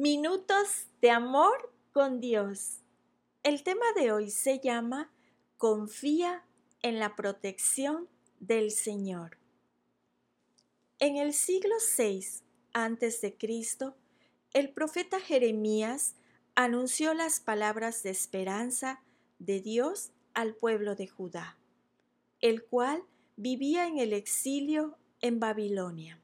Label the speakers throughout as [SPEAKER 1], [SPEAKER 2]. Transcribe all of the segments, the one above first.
[SPEAKER 1] Minutos de amor con Dios. El tema de hoy se llama Confía en la protección del Señor. En el siglo VI Cristo, el profeta Jeremías anunció las palabras de esperanza de Dios al pueblo de Judá, el cual vivía en el exilio en Babilonia.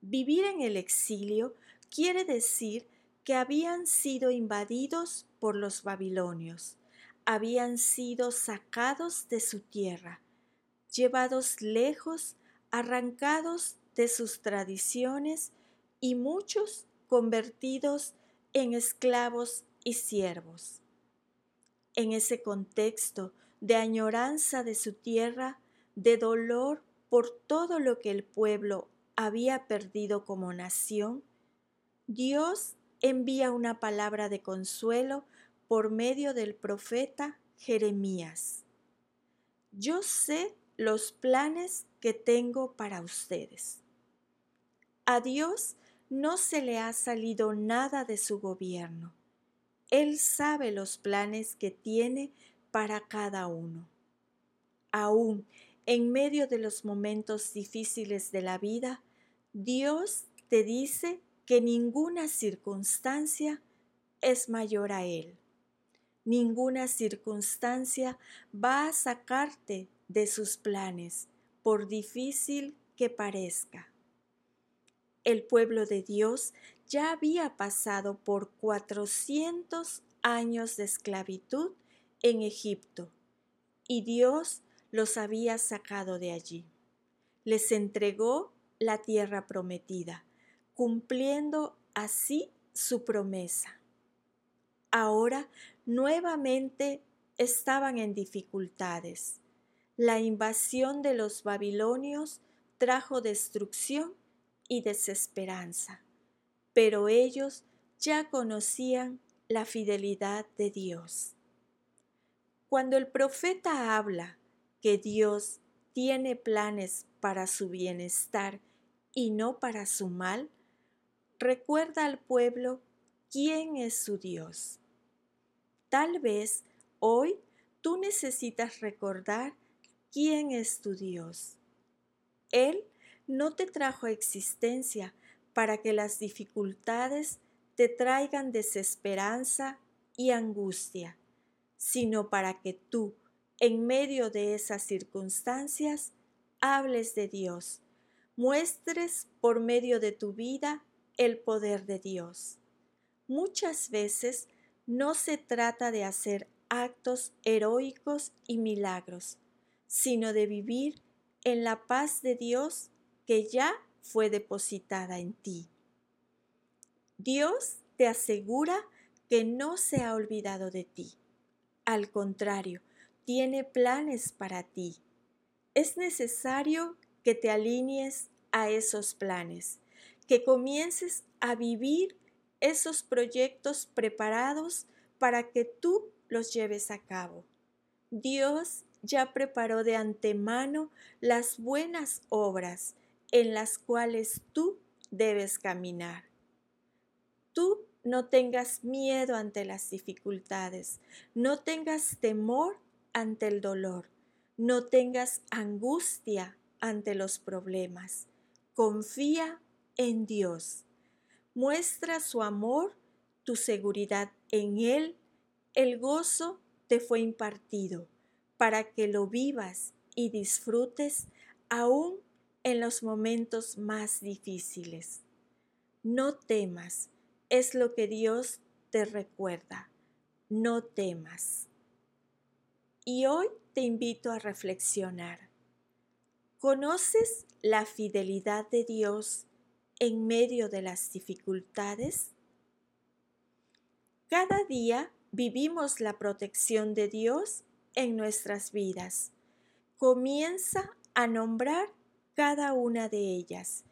[SPEAKER 1] Vivir en el exilio quiere decir que habían sido invadidos por los babilonios, habían sido sacados de su tierra, llevados lejos, arrancados de sus tradiciones y muchos convertidos en esclavos y siervos. En ese contexto de añoranza de su tierra, de dolor por todo lo que el pueblo había perdido como nación, Dios envía una palabra de consuelo por medio del profeta Jeremías. Yo sé los planes que tengo para ustedes. A Dios no se le ha salido nada de su gobierno. Él sabe los planes que tiene para cada uno. Aún en medio de los momentos difíciles de la vida, Dios te dice que ninguna circunstancia es mayor a Él. Ninguna circunstancia va a sacarte de sus planes, por difícil que parezca. El pueblo de Dios ya había pasado por 400 años de esclavitud en Egipto y Dios los había sacado de allí. Les entregó la tierra prometida cumpliendo así su promesa. Ahora nuevamente estaban en dificultades. La invasión de los babilonios trajo destrucción y desesperanza, pero ellos ya conocían la fidelidad de Dios. Cuando el profeta habla que Dios tiene planes para su bienestar y no para su mal, recuerda al pueblo quién es su Dios. Tal vez hoy tú necesitas recordar quién es tu Dios. Él no te trajo a existencia para que las dificultades te traigan desesperanza y angustia, sino para que tú, en medio de esas circunstancias, hables de Dios, muestres por medio de tu vida el poder de Dios. Muchas veces no se trata de hacer actos heroicos y milagros, sino de vivir en la paz de Dios que ya fue depositada en ti. Dios te asegura que no se ha olvidado de ti. Al contrario, tiene planes para ti. Es necesario que te alinees a esos planes que comiences a vivir esos proyectos preparados para que tú los lleves a cabo. Dios ya preparó de antemano las buenas obras en las cuales tú debes caminar. Tú no tengas miedo ante las dificultades, no tengas temor ante el dolor, no tengas angustia ante los problemas. Confía en Dios. Muestra su amor, tu seguridad en Él. El gozo te fue impartido para que lo vivas y disfrutes aún en los momentos más difíciles. No temas, es lo que Dios te recuerda. No temas. Y hoy te invito a reflexionar. ¿Conoces la fidelidad de Dios en medio de las dificultades? Cada día vivimos la protección de Dios en nuestras vidas. Comienza a nombrar cada una de ellas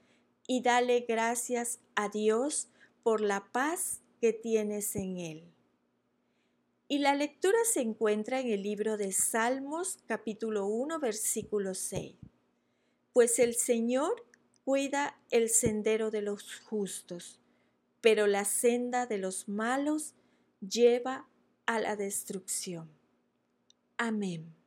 [SPEAKER 1] y dale gracias a Dios por la paz que tienes en Él. Y la lectura se encuentra en el libro de Salmos capítulo 1 versículo 6. Pues el Señor cuida el sendero de los justos, pero la senda de los malos lleva a la destrucción. Amén.